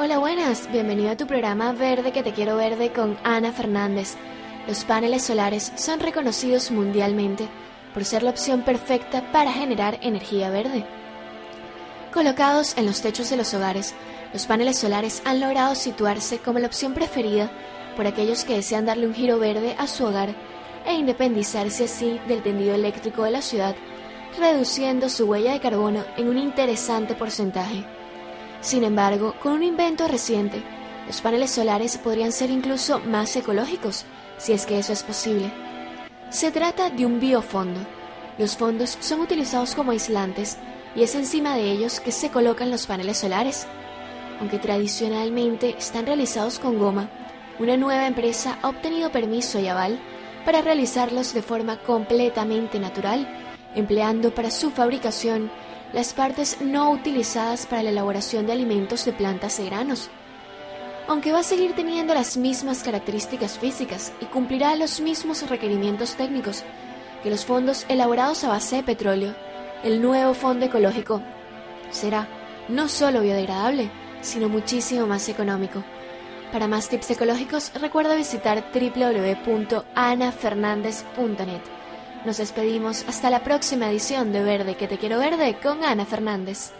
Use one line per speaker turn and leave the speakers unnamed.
Hola, buenas. Bienvenido a tu programa Verde que te quiero verde con Ana Fernández. Los paneles solares son reconocidos mundialmente por ser la opción perfecta para generar energía verde. Colocados en los techos de los hogares, los paneles solares han logrado situarse como la opción preferida por aquellos que desean darle un giro verde a su hogar e independizarse así del tendido eléctrico de la ciudad, reduciendo su huella de carbono en un interesante porcentaje. Sin embargo, con un invento reciente, los paneles solares podrían ser incluso más ecológicos, si es que eso es posible. Se trata de un biofondo. Los fondos son utilizados como aislantes y es encima de ellos que se colocan los paneles solares. Aunque tradicionalmente están realizados con goma, una nueva empresa ha obtenido permiso y aval para realizarlos de forma completamente natural, empleando para su fabricación las partes no utilizadas para la elaboración de alimentos de plantas y granos aunque va a seguir teniendo las mismas características físicas y cumplirá los mismos requerimientos técnicos que los fondos elaborados a base de petróleo, el nuevo fondo ecológico será no solo biodegradable, sino muchísimo más económico. Para más tips ecológicos, recuerda visitar www.anafernandez.net. Nos despedimos hasta la próxima edición de Verde que te quiero verde con Ana Fernández.